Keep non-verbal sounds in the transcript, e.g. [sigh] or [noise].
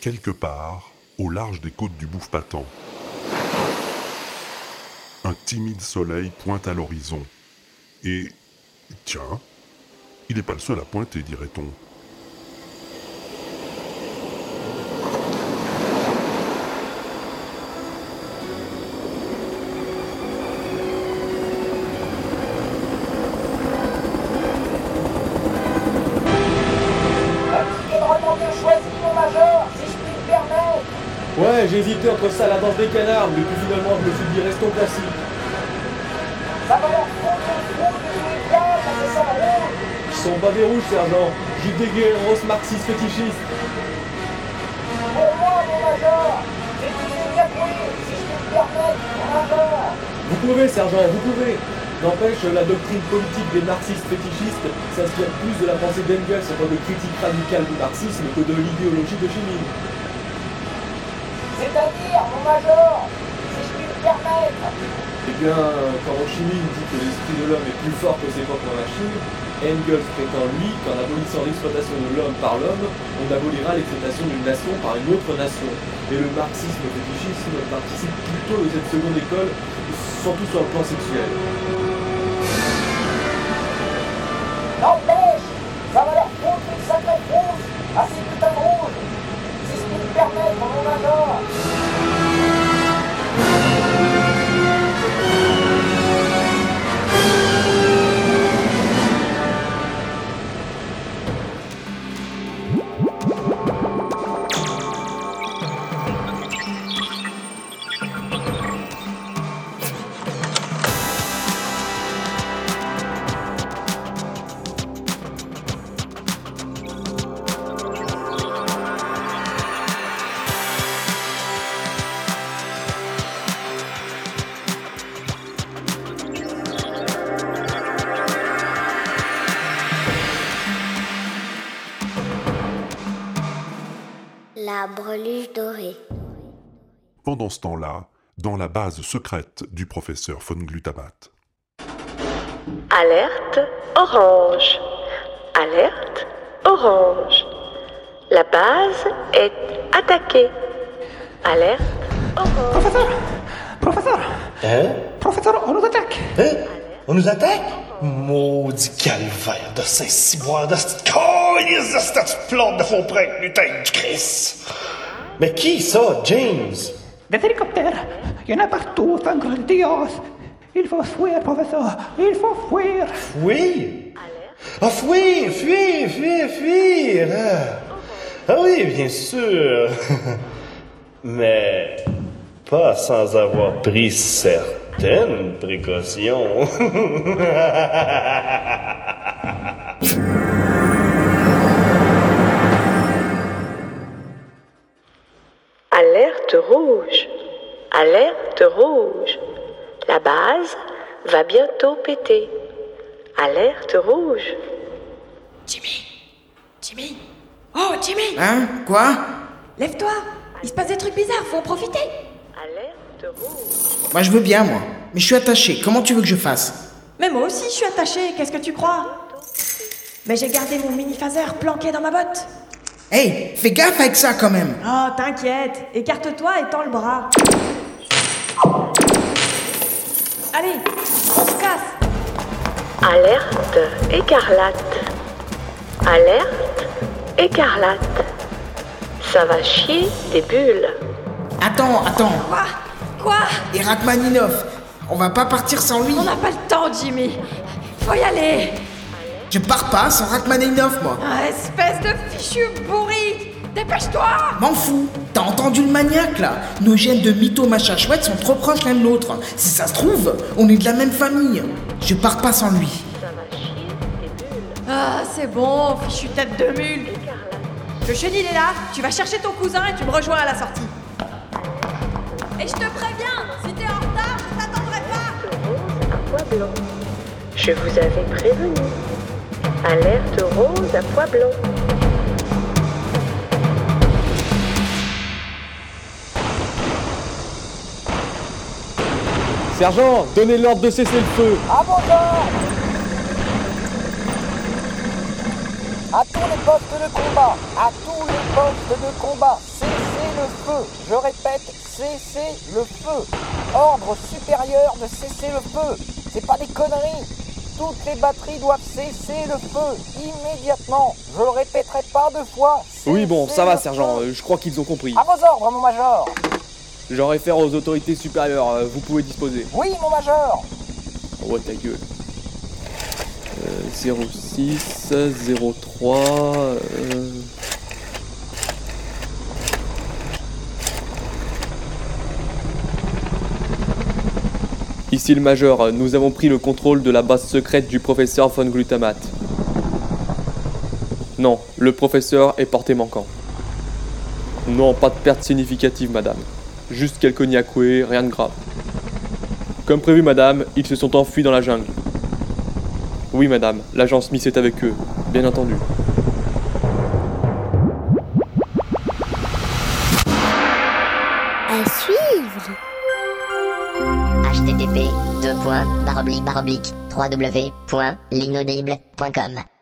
quelque part au large des côtes du Bouffe-Patent. Un timide soleil pointe à l'horizon. Et, tiens, il n'est pas le seul à pointer, dirait-on. Ouais, j'ai hésité entre ça et la danse des canards, mais puis finalement je me suis dit restons classiques. Ça va leur. Ils sont pas des rouges, sergent. J'ai dégué un grosse marxiste fétichiste. Pour moi, mon major, j'ai dit une gâterie, si je puis me permettre, mon major. Vous pouvez, sergent, vous pouvez. N'empêche, la doctrine politique des marxistes fétichistes s'inspire plus de la pensée d'Engels en tant que critique radicale du marxisme que de l'idéologie de Chimine. C'est-à-dire, mon major, si je puis me permettre. Eh bien, quand Chimine dit que l'esprit de l'homme est plus fort que ses propres machines, Engels prétend lui qu'en abolissant l'exploitation de l'homme par l'homme, on abolira l'exploitation d'une nation par une autre nation. Et le marxisme fétichisme participent plutôt de cette seconde école, surtout sur le plan sexuel. La breluche dorée. Pendant ce temps-là, dans la base secrète du professeur von Glutamate. Alerte orange. Alerte orange. La base est attaquée. Alerte orange. Professeur Professeur Hein? Professeur, on nous attaque Hein? On nous attaque? Maudit calvaire de Saint-Cyboire, de cette de cette plante de faux prêtre, lutin du Christ! Mais qui ça, James? Des hélicoptères Il y en a partout, sangre de Dios Il faut fuir, professeur Il faut fuir Oui? Ah, fuir, fuir, fuir, fuir! Ah, oui, bien sûr! [laughs] Mais pas sans avoir pris certaines précautions. [laughs] Alerte rouge. Alerte rouge. La base va bientôt péter. Alerte rouge. Jimmy Jimmy Oh, Jimmy Hein? Quoi? Lève-toi Il se passe des trucs bizarres, faut en profiter. Moi je veux bien moi. Mais je suis attaché, comment tu veux que je fasse Mais moi aussi, je suis attachée, qu'est-ce que tu crois Mais j'ai gardé mon mini-phaser planqué dans ma botte Hey, fais gaffe avec ça quand même Oh, t'inquiète Écarte-toi et tends le bras Allez, on se casse Alerte écarlate. Alerte écarlate. Ça va chier des bulles. Attends, attends. Quoi? Quoi Et Rachmaninov, on va pas partir sans lui. On n'a pas le temps, Jimmy. Faut y aller. Je pars pas sans Rachmaninov moi. Ah, Espèce de fichu bourri. Dépêche-toi. M'en fous. T'as entendu le maniaque là Nos gènes de mytho machin chouette sont trop proches l'un de l'autre. Si ça se trouve, on est de la même famille. Je pars pas sans lui. Ah, c'est bon, fichu tête de mule. Le chenil est là, tu vas chercher ton cousin et tu me rejoins à la sortie. Et je te préviens, si t'es en retard, je t'attendrai pas Rose à pois blanc. Je vous avais prévenu. Alerte rose à pois blanc. Sergent, donnez l'ordre de cesser le feu À mon ordre À tous les postes de combat, à tous les postes de combat, le feu. Je répète, cessez le feu. Ordre supérieur de cesser le feu. C'est pas des conneries. Toutes les batteries doivent cesser le feu immédiatement. Je le répéterai pas deux fois. Oui, bon, ça va, sergent, euh, je crois qu'ils ont compris. À vos ordres, mon major. J'en réfère aux autorités supérieures, euh, vous pouvez disposer. Oui, mon major. Oh, ta gueule. Euh, 06, 03. euh, Ici le major, nous avons pris le contrôle de la base secrète du professeur von Glutamat. Non, le professeur est porté manquant. Non, pas de perte significative, madame. Juste quelques niakoués, rien de grave. Comme prévu, madame, ils se sont enfuis dans la jungle. Oui, madame, l'agent Smith est avec eux, bien entendu. À suivre. Http www.linaudible.com